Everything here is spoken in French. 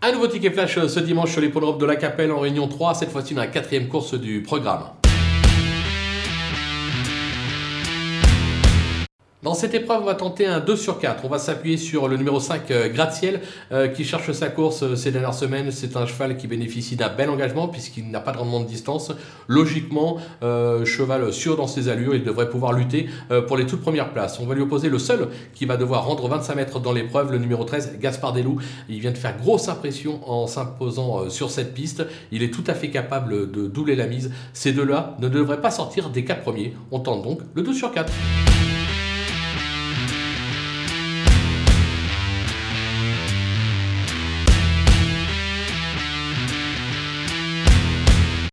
Un nouveau ticket flash ce dimanche sur l'hippodrome de la Capelle en Réunion 3, cette fois-ci dans la quatrième course du programme. Dans cette épreuve, on va tenter un 2 sur 4. On va s'appuyer sur le numéro 5, euh, Gratte-Ciel, euh, qui cherche sa course euh, ces dernières semaines. C'est un cheval qui bénéficie d'un bel engagement puisqu'il n'a pas de rendement de distance. Logiquement, cheval sûr dans ses allures, il devrait pouvoir lutter pour les toutes premières places. On va lui opposer le seul qui va devoir rendre 25 mètres dans l'épreuve, le numéro 13, Gaspard Delou. Il vient de faire grosse impression en s'imposant sur cette piste. Il est tout à fait capable de doubler la mise. Ces deux-là ne devraient pas sortir des 4 premiers. On tente donc le 2 sur 4.